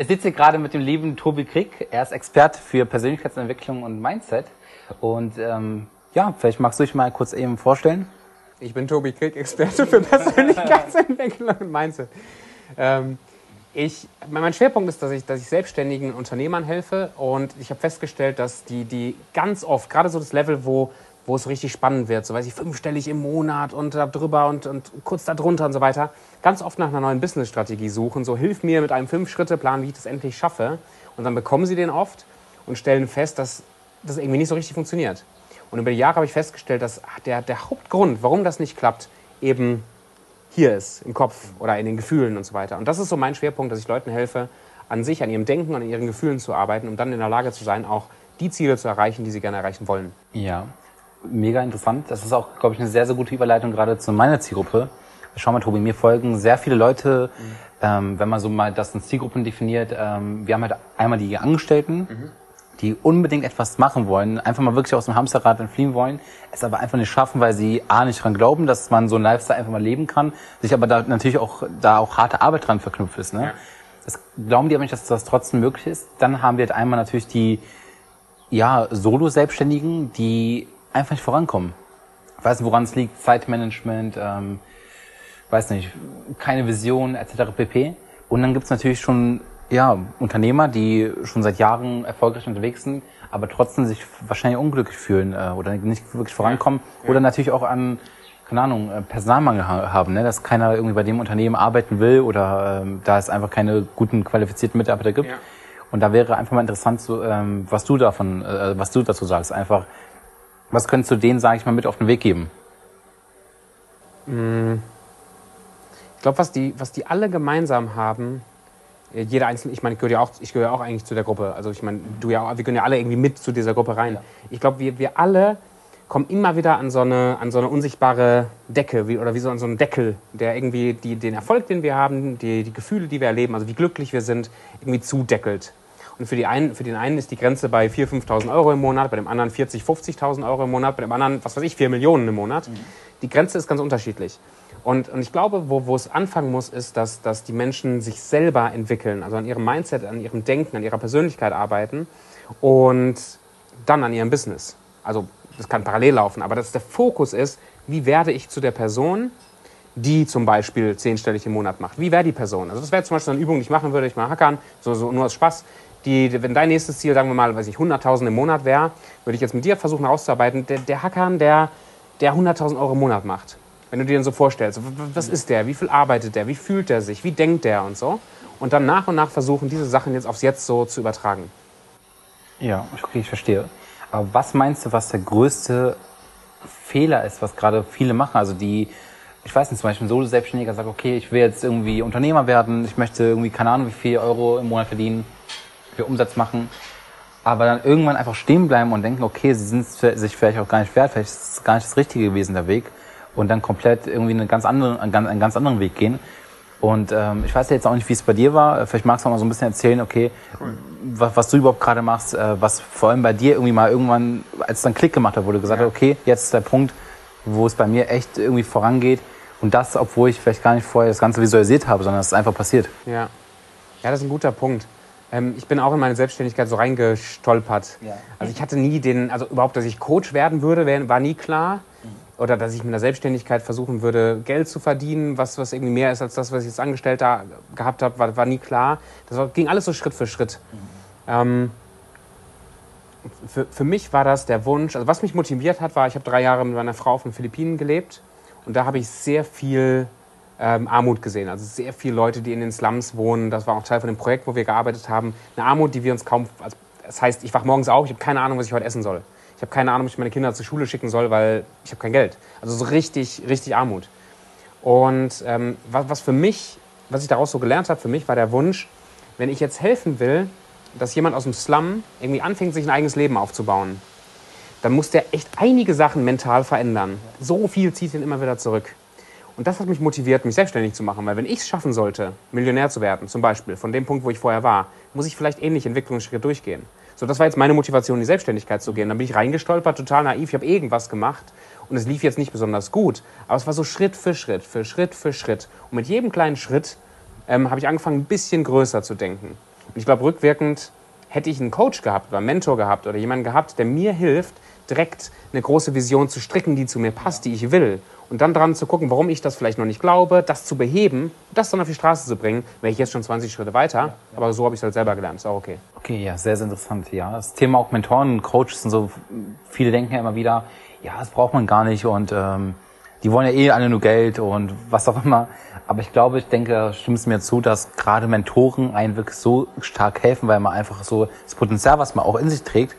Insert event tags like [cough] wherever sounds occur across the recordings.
Ich sitze gerade mit dem lieben Tobi Krieg. Er ist Experte für Persönlichkeitsentwicklung und Mindset. Und ähm, ja, vielleicht magst du dich mal kurz eben vorstellen. Ich bin Tobi Krieg, Experte für Persönlichkeitsentwicklung und Mindset. Ähm, ich, mein Schwerpunkt ist, dass ich, dass ich selbstständigen Unternehmern helfe und ich habe festgestellt, dass die, die ganz oft, gerade so das Level, wo, wo es richtig spannend wird, so weiß ich, fünfstellig im Monat und drüber und, und kurz darunter und so weiter, ganz oft nach einer neuen Business-Strategie suchen. So, hilf mir mit einem Fünf-Schritte-Plan, wie ich das endlich schaffe. Und dann bekommen sie den oft und stellen fest, dass das irgendwie nicht so richtig funktioniert. Und über die Jahre habe ich festgestellt, dass der, der Hauptgrund, warum das nicht klappt, eben hier ist, im Kopf oder in den Gefühlen und so weiter. Und das ist so mein Schwerpunkt, dass ich Leuten helfe, an sich, an ihrem Denken, an ihren Gefühlen zu arbeiten, um dann in der Lage zu sein, auch die Ziele zu erreichen, die sie gerne erreichen wollen. Ja, mega interessant. Das ist auch, glaube ich, eine sehr, sehr gute Überleitung gerade zu meiner Zielgruppe. Schau mal, Tobi, mir folgen sehr viele Leute, mhm. ähm, wenn man so mal das in Zielgruppen definiert. Ähm, wir haben halt einmal die Angestellten, mhm. die unbedingt etwas machen wollen, einfach mal wirklich aus dem Hamsterrad entfliehen wollen, es aber einfach nicht schaffen, weil sie A, nicht dran glauben, dass man so ein Lifestyle einfach mal leben kann, sich aber da natürlich auch, da auch harte Arbeit dran verknüpft ist. Ne? Ja. Das glauben die aber nicht, dass das trotzdem möglich ist. Dann haben wir halt einmal natürlich die ja, Solo-Selbstständigen, die einfach nicht vorankommen. Ich weiß nicht, woran es liegt, Zeitmanagement, ähm, weiß nicht, keine Vision etc. pp. Und dann gibt's natürlich schon ja, Unternehmer, die schon seit Jahren erfolgreich unterwegs sind, aber trotzdem sich wahrscheinlich unglücklich fühlen äh, oder nicht wirklich vorankommen ja. oder natürlich auch an keine Ahnung, äh, Personalmangel haben, ne? dass keiner irgendwie bei dem Unternehmen arbeiten will oder ähm, da es einfach keine guten qualifizierten Mitarbeiter gibt. Ja. Und da wäre einfach mal interessant, so, ähm, was du davon, äh, was du dazu sagst. Einfach, was könntest du denen, sage ich mal, mit auf den Weg geben? Mm. Ich glaube, was die, was die alle gemeinsam haben, äh, jeder einzelne, ich meine, ich gehöre ja auch, ich gehöre auch eigentlich zu der Gruppe. Also ich meine, du ja, wir gehören ja alle irgendwie mit zu dieser Gruppe rein. Ja. Ich glaube, wir, wir alle kommen immer wieder an so eine, an so eine unsichtbare Decke wie, oder wie so an so einen Deckel, der irgendwie die, den Erfolg, den wir haben, die, die Gefühle, die wir erleben, also wie glücklich wir sind, irgendwie zudeckelt. Und für, die einen, für den einen ist die Grenze bei 4.000, 5.000 Euro im Monat, bei dem anderen 40.000, 50.000 Euro im Monat, bei dem anderen, was weiß ich, 4 Millionen im Monat. Mhm. Die Grenze ist ganz unterschiedlich. Und, und ich glaube, wo, wo es anfangen muss, ist, dass, dass die Menschen sich selber entwickeln, also an ihrem Mindset, an ihrem Denken, an ihrer Persönlichkeit arbeiten und dann an ihrem Business. Also das kann parallel laufen, aber dass der Fokus ist, wie werde ich zu der Person, die zum Beispiel zehnstellig im Monat macht. Wie wäre die Person? Also das wäre zum Beispiel eine Übung, die ich machen würde, ich mal hackern, so, so nur aus Spaß. Die, wenn dein nächstes Ziel, sagen wir mal, weiß ich, 100.000 im Monat wäre, würde ich jetzt mit dir versuchen herauszuarbeiten, der, der Hackern, der, der 100.000 Euro im Monat macht. Wenn du dir den so vorstellst, was ist der, wie viel arbeitet der, wie fühlt der sich, wie denkt der und so. Und dann nach und nach versuchen, diese Sachen jetzt aufs Jetzt so zu übertragen. Ja, okay, ich verstehe. Aber was meinst du, was der größte Fehler ist, was gerade viele machen? Also die, ich weiß nicht, zum Beispiel ein Solo-Selbstständiger sagt, okay, ich will jetzt irgendwie Unternehmer werden, ich möchte irgendwie, keine Ahnung, wie viel Euro im Monat verdienen, für Umsatz machen, aber dann irgendwann einfach stehen bleiben und denken, okay, sie sind sich vielleicht auch gar nicht wert, vielleicht ist es gar nicht das Richtige gewesen, der Weg und dann komplett irgendwie einen ganz anderen, einen ganz anderen Weg gehen. Und ähm, ich weiß ja jetzt auch nicht, wie es bei dir war. Vielleicht magst du mal so ein bisschen erzählen, okay, cool. was, was, du überhaupt gerade machst, äh, was vor allem bei dir irgendwie mal irgendwann, als es dann Klick gemacht hat, du gesagt ja. okay, jetzt ist der Punkt, wo es bei mir echt irgendwie vorangeht. Und das, obwohl ich vielleicht gar nicht vorher das Ganze visualisiert habe, sondern es ist einfach passiert. Ja, ja das ist ein guter Punkt. Ähm, ich bin auch in meine Selbstständigkeit so reingestolpert. Ja. Also ich hatte nie den, also überhaupt, dass ich Coach werden würde, war nie klar oder dass ich mit der Selbstständigkeit versuchen würde, Geld zu verdienen, was, was irgendwie mehr ist als das, was ich als Angestellter gehabt habe, war, war nie klar. Das war, ging alles so Schritt für Schritt. Mhm. Ähm, für, für mich war das der Wunsch, also was mich motiviert hat, war, ich habe drei Jahre mit meiner Frau auf den Philippinen gelebt und da habe ich sehr viel ähm, Armut gesehen. Also sehr viele Leute, die in den Slums wohnen. Das war auch Teil von dem Projekt, wo wir gearbeitet haben. Eine Armut, die wir uns kaum. Also, das heißt, ich wach morgens auf, ich habe keine Ahnung, was ich heute essen soll. Ich habe keine Ahnung, ob ich meine Kinder zur Schule schicken soll, weil ich habe kein Geld. Also so richtig, richtig Armut. Und ähm, was, was für mich, was ich daraus so gelernt habe, für mich war der Wunsch, wenn ich jetzt helfen will, dass jemand aus dem Slum irgendwie anfängt, sich ein eigenes Leben aufzubauen, dann muss der echt einige Sachen mental verändern. So viel zieht ihn immer wieder zurück. Und das hat mich motiviert, mich selbstständig zu machen, weil wenn ich es schaffen sollte, Millionär zu werden, zum Beispiel, von dem Punkt, wo ich vorher war, muss ich vielleicht ähnliche Entwicklungsschritte durchgehen. So, das war jetzt meine Motivation, in die Selbstständigkeit zu gehen. Dann bin ich reingestolpert, total naiv. Ich habe irgendwas gemacht und es lief jetzt nicht besonders gut. Aber es war so Schritt für Schritt, für Schritt für Schritt. Und mit jedem kleinen Schritt ähm, habe ich angefangen, ein bisschen größer zu denken. Und ich glaube, rückwirkend hätte ich einen Coach gehabt oder einen Mentor gehabt oder jemanden gehabt, der mir hilft, direkt eine große Vision zu stricken, die zu mir passt, die ich will. Und dann dran zu gucken, warum ich das vielleicht noch nicht glaube, das zu beheben, das dann auf die Straße zu bringen, wäre ich jetzt schon 20 Schritte weiter. Ja, ja. Aber so habe ich es halt selber gelernt. Ist auch okay. Okay, ja, sehr, sehr interessant. Ja, das Thema auch Mentoren und Coaches und so. Viele denken ja immer wieder, ja, das braucht man gar nicht und ähm, die wollen ja eh alle nur Geld und was auch immer. Aber ich glaube, ich denke, da stimmt es mir zu, dass gerade Mentoren einen wirklich so stark helfen, weil man einfach so das Potenzial, was man auch in sich trägt,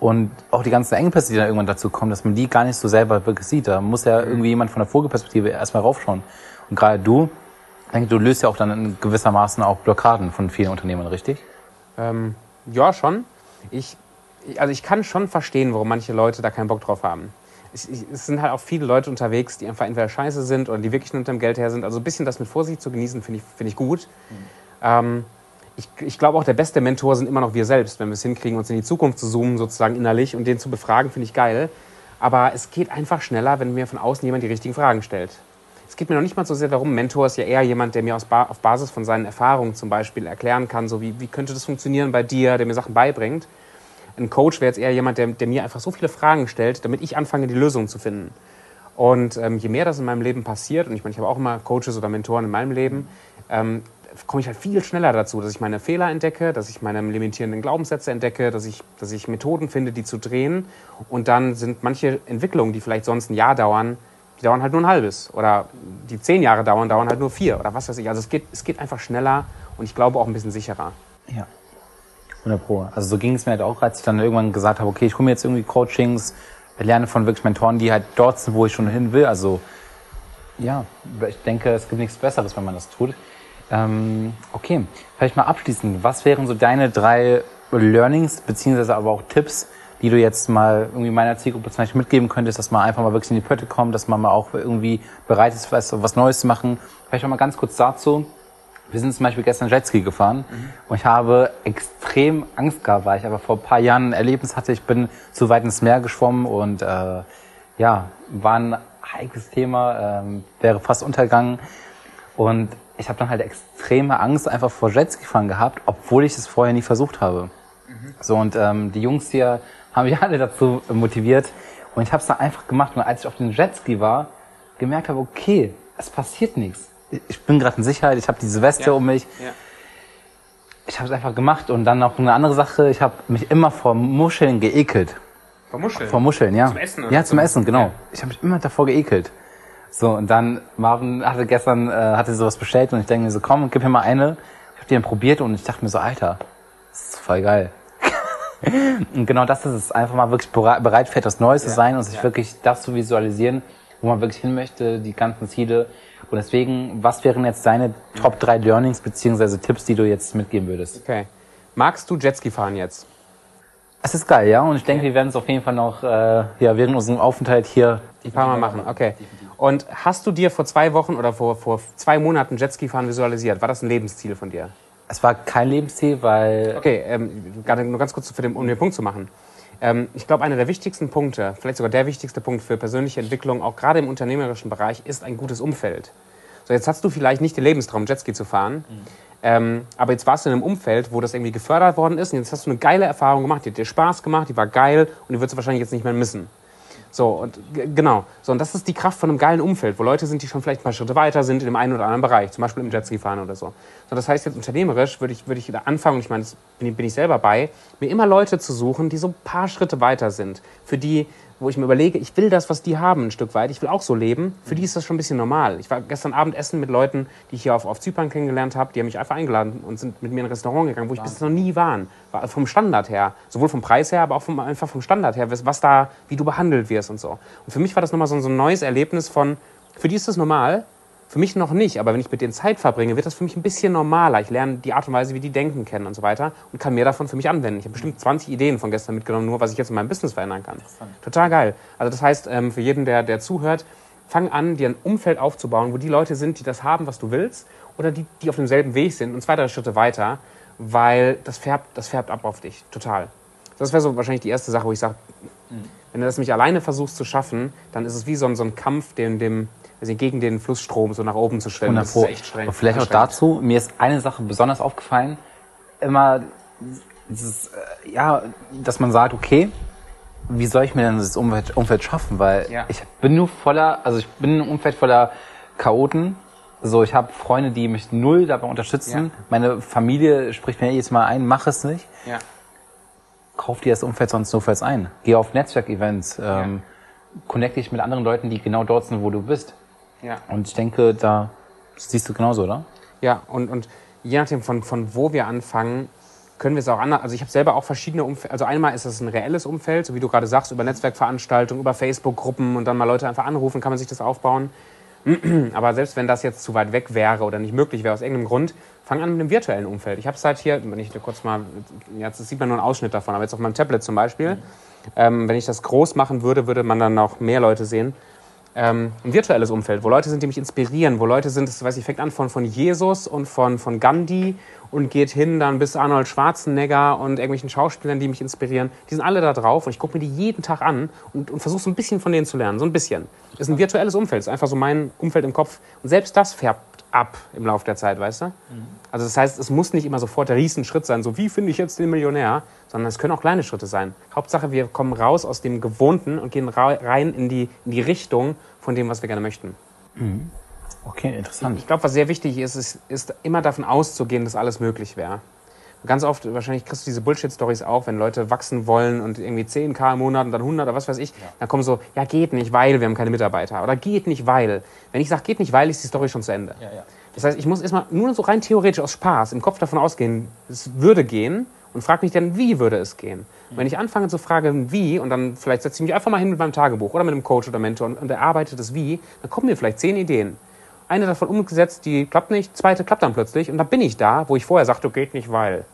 und auch die ganzen Engpässe, die dann irgendwann dazu kommen, dass man die gar nicht so selber wirklich sieht. Da muss ja irgendwie jemand von der Vogelperspektive erstmal raufschauen. Und gerade du, ich denke, du löst ja auch dann in gewissermaßen auch Blockaden von vielen Unternehmern, richtig? Ähm, ja, schon. Ich, also ich kann schon verstehen, warum manche Leute da keinen Bock drauf haben. Ich, ich, es sind halt auch viele Leute unterwegs, die einfach entweder scheiße sind oder die wirklich nur unter dem Geld her sind. Also ein bisschen das mit Vorsicht zu genießen, finde ich, find ich gut. Mhm. Ähm, ich, ich glaube auch, der beste Mentor sind immer noch wir selbst, wenn wir es hinkriegen, uns in die Zukunft zu zoomen, sozusagen innerlich und den zu befragen, finde ich geil. Aber es geht einfach schneller, wenn mir von außen jemand die richtigen Fragen stellt. Es geht mir noch nicht mal so sehr darum, Mentor ist ja eher jemand, der mir ba auf Basis von seinen Erfahrungen zum Beispiel erklären kann, so wie, wie könnte das funktionieren bei dir, der mir Sachen beibringt. Ein Coach wäre jetzt eher jemand, der, der, mir einfach so viele Fragen stellt, damit ich anfange, die Lösung zu finden. Und ähm, je mehr das in meinem Leben passiert, und ich meine, ich habe auch immer Coaches oder Mentoren in meinem Leben, ähm, komme ich halt viel schneller dazu, dass ich meine Fehler entdecke, dass ich meine limitierenden Glaubenssätze entdecke, dass ich, dass ich Methoden finde, die zu drehen. Und dann sind manche Entwicklungen, die vielleicht sonst ein Jahr dauern, die dauern halt nur ein halbes. Oder die zehn Jahre dauern, dauern halt nur vier. Oder was weiß ich. Also es geht, es geht einfach schneller und ich glaube auch ein bisschen sicherer. Ja. 100 Pro. Also so ging es mir halt auch, als ich dann irgendwann gesagt habe, okay, ich hole mir jetzt irgendwie Coachings, lerne von wirklich Mentoren, die halt dort sind, wo ich schon hin will. Also ja, ich denke, es gibt nichts Besseres, wenn man das tut. Ähm, okay, vielleicht mal abschließend. Was wären so deine drei Learnings, beziehungsweise aber auch Tipps, die du jetzt mal irgendwie meiner Zielgruppe zum Beispiel mitgeben könntest, dass man einfach mal wirklich in die Pötte kommt, dass man mal auch irgendwie bereit ist, was, was Neues zu machen. Vielleicht auch mal ganz kurz dazu. Wir sind zum Beispiel gestern Jetski gefahren mhm. und ich habe extrem Angst gehabt, weil ich aber vor ein paar Jahren ein Erlebnis hatte. Ich bin zu weit ins Meer geschwommen und äh, ja, war ein heikles Thema, ähm, wäre fast untergegangen. Und ich habe dann halt extreme Angst einfach vor Jetski fahren gehabt, obwohl ich es vorher nie versucht habe. Mhm. So und ähm, die Jungs hier haben mich [laughs] alle dazu motiviert und ich habe es dann einfach gemacht und als ich auf dem Jetski war, gemerkt habe, okay, es passiert nichts. Ich bin gerade in Sicherheit, ich habe diese Weste ja. um mich. Ja. Ich habe es einfach gemacht und dann noch eine andere Sache, ich habe mich immer vor Muscheln geekelt. Vor Muscheln? Vor Muscheln, ja. Zum Essen? Oder ja, zum Essen, genau. Ja. Ich habe mich immer davor geekelt. So, und dann Marvin hatte gestern, äh, hatte sowas bestellt und ich denke mir so, komm, gib mir mal eine. Ich habe die dann probiert und ich dachte mir so, Alter, das ist voll geil. [laughs] und genau das ist es, einfach mal wirklich bereit für etwas Neues zu sein und sich wirklich das zu visualisieren, wo man wirklich hin möchte, die ganzen Ziele. Und deswegen, was wären jetzt deine Top 3 Learnings beziehungsweise Tipps, die du jetzt mitgeben würdest? Okay. Magst du Jetski fahren jetzt? Es ist geil, ja. Und ich denke, wir werden es auf jeden Fall noch äh, ja, während unserem Aufenthalt hier ein paar Mal machen. Okay. Und hast du dir vor zwei Wochen oder vor, vor zwei Monaten Jetski fahren visualisiert? War das ein Lebensziel von dir? Es war kein Lebensziel, weil. Okay, ähm, nur ganz kurz für den, um den Punkt zu machen. Ähm, ich glaube, einer der wichtigsten Punkte, vielleicht sogar der wichtigste Punkt für persönliche Entwicklung, auch gerade im unternehmerischen Bereich, ist ein gutes Umfeld. So, jetzt hast du vielleicht nicht den Lebenstraum, Jetski zu fahren. Mhm. Ähm, aber jetzt warst du in einem Umfeld, wo das irgendwie gefördert worden ist und jetzt hast du eine geile Erfahrung gemacht, die hat dir Spaß gemacht, die war geil und die wirst du wahrscheinlich jetzt nicht mehr missen. So, und genau. So, und das ist die Kraft von einem geilen Umfeld, wo Leute sind, die schon vielleicht ein paar Schritte weiter sind in dem einen oder anderen Bereich, zum Beispiel im Jetski-Fahren oder so. So, das heißt, jetzt unternehmerisch würde ich, würde ich anfangen, ich meine, das bin, bin ich selber bei, mir immer Leute zu suchen, die so ein paar Schritte weiter sind, für die wo ich mir überlege, ich will das, was die haben, ein Stück weit. Ich will auch so leben. Für die ist das schon ein bisschen normal. Ich war gestern Abend essen mit Leuten, die ich hier auf, auf Zypern kennengelernt habe. Die haben mich einfach eingeladen und sind mit mir in ein Restaurant gegangen, wo ich bis noch nie war. war. Vom Standard her. Sowohl vom Preis her, aber auch vom, einfach vom Standard her. Was da, wie du behandelt wirst und so. Und für mich war das nochmal so, so ein neues Erlebnis von, für die ist das normal. Für mich noch nicht, aber wenn ich mit denen Zeit verbringe, wird das für mich ein bisschen normaler. Ich lerne die Art und Weise, wie die denken kennen und so weiter und kann mehr davon für mich anwenden. Ich habe bestimmt 20 Ideen von gestern mitgenommen, nur was ich jetzt in meinem Business verändern kann. Total geil. Also das heißt, ähm, für jeden, der, der zuhört, fang an, dir ein Umfeld aufzubauen, wo die Leute sind, die das haben, was du willst, oder die, die auf demselben Weg sind und zwei, drei Schritte weiter, weil das färbt, das färbt ab auf dich. Total. Das wäre so wahrscheinlich die erste Sache, wo ich sage, mhm. wenn du das nicht alleine versuchst zu schaffen, dann ist es wie so ein, so ein Kampf, dem, dem, also gegen den Flussstrom so nach oben zu stellen. Das ist echt streng. Und vielleicht auch dazu, mir ist eine Sache besonders aufgefallen. immer dieses, äh, ja, dass man sagt, okay, wie soll ich mir denn das Umfeld, Umfeld schaffen? Weil Ja. ich bin nur voller, also ich bin in einem Umfeld voller Chaoten. So, ich habe Freunde, die mich null dabei unterstützen. Ja. Meine Familie spricht mir jedes Mal ein, mach es nicht. Ja. Kauf dir das Umfeld sonst notfalls ein. Geh auf Netzwerkevents, ähm, connecte dich mit anderen Leuten, die genau dort sind, wo du bist. Ja. Und ich denke, da siehst du genauso, oder? Ja, und, und je nachdem, von, von wo wir anfangen, können wir es auch anders. Also ich habe selber auch verschiedene Umfelder. Also einmal ist es ein reelles Umfeld, so wie du gerade sagst, über Netzwerkveranstaltungen, über Facebook-Gruppen und dann mal Leute einfach anrufen, kann man sich das aufbauen. [clears throat] Aber selbst wenn das jetzt zu weit weg wäre oder nicht möglich wäre aus irgendeinem Grund, fang an mit einem virtuellen Umfeld. Ich habe es halt hier, wenn ich kurz mal, jetzt sieht man nur einen Ausschnitt davon, aber jetzt auf meinem Tablet zum Beispiel, ähm, wenn ich das groß machen würde, würde man dann noch mehr Leute sehen. Ähm, ein virtuelles Umfeld, wo Leute sind, die mich inspirieren, wo Leute sind, das weiß ich, fängt an von, von Jesus und von, von Gandhi und geht hin dann bis Arnold Schwarzenegger und irgendwelchen Schauspielern, die mich inspirieren. Die sind alle da drauf und ich gucke mir die jeden Tag an und, und versuche so ein bisschen von denen zu lernen. So ein bisschen. Ist ein virtuelles Umfeld, ist einfach so mein Umfeld im Kopf. Und selbst das färbt ab im Laufe der Zeit, weißt du? Also das heißt, es muss nicht immer sofort der Riesenschritt sein, so wie finde ich jetzt den Millionär, sondern es können auch kleine Schritte sein. Hauptsache, wir kommen raus aus dem Gewohnten und gehen rein in die, in die Richtung von dem, was wir gerne möchten. Okay, interessant. Ich glaube, was sehr wichtig ist, ist, ist immer davon auszugehen, dass alles möglich wäre. Ganz oft, wahrscheinlich kriegst du diese Bullshit-Stories auch, wenn Leute wachsen wollen und irgendwie 10k im Monat und dann 100 oder was weiß ich, dann kommen so, ja, geht nicht, weil wir haben keine Mitarbeiter. Oder geht nicht, weil. Wenn ich sage, geht nicht, weil, ist die Story schon zu Ende. Das heißt, ich muss erstmal nur so rein theoretisch aus Spaß im Kopf davon ausgehen, es würde gehen und frage mich dann, wie würde es gehen? Und wenn ich anfange zu fragen, wie, und dann vielleicht setze ich mich einfach mal hin mit meinem Tagebuch oder mit einem Coach oder Mentor und, und erarbeite das Wie, dann kommen mir vielleicht zehn Ideen. Eine davon umgesetzt, die klappt nicht, zweite klappt dann plötzlich und dann bin ich da, wo ich vorher sagte, geht nicht, weil.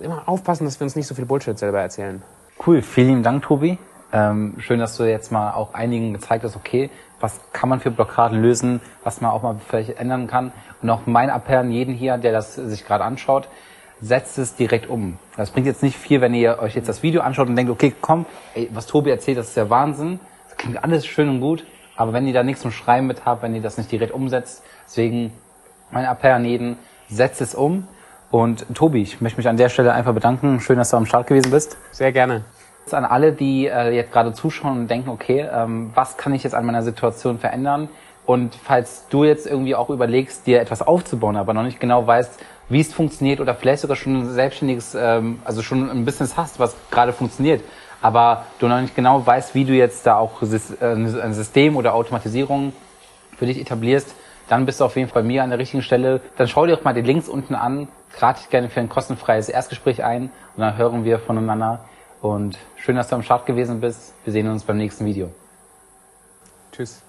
Immer aufpassen, dass wir uns nicht so viel Bullshit selber erzählen. Cool, vielen Dank, Tobi. Ähm, schön, dass du jetzt mal auch einigen gezeigt hast, okay, was kann man für Blockaden lösen, was man auch mal vielleicht ändern kann. Und auch mein Appell an jeden hier, der das sich gerade anschaut, setzt es direkt um. Das bringt jetzt nicht viel, wenn ihr euch jetzt das Video anschaut und denkt, okay, komm, ey, was Tobi erzählt, das ist der Wahnsinn. Das klingt alles schön und gut, aber wenn ihr da nichts zum Schreiben mit habt, wenn ihr das nicht direkt umsetzt, deswegen mein Appell an jeden, setzt es um. Und Tobi, ich möchte mich an der Stelle einfach bedanken. Schön, dass du am Start gewesen bist. Sehr gerne. An alle, die äh, jetzt gerade zuschauen und denken, okay, ähm, was kann ich jetzt an meiner Situation verändern? Und falls du jetzt irgendwie auch überlegst, dir etwas aufzubauen, aber noch nicht genau weißt, wie es funktioniert oder vielleicht sogar schon ein selbstständiges, ähm, also schon ein Business hast, was gerade funktioniert, aber du noch nicht genau weißt, wie du jetzt da auch äh, ein System oder Automatisierung für dich etablierst, dann bist du auf jeden Fall bei mir an der richtigen Stelle. Dann schau dir auch mal die Links unten an, trag dich gerne für ein kostenfreies Erstgespräch ein und dann hören wir voneinander. Und schön, dass du am Start gewesen bist. Wir sehen uns beim nächsten Video. Tschüss.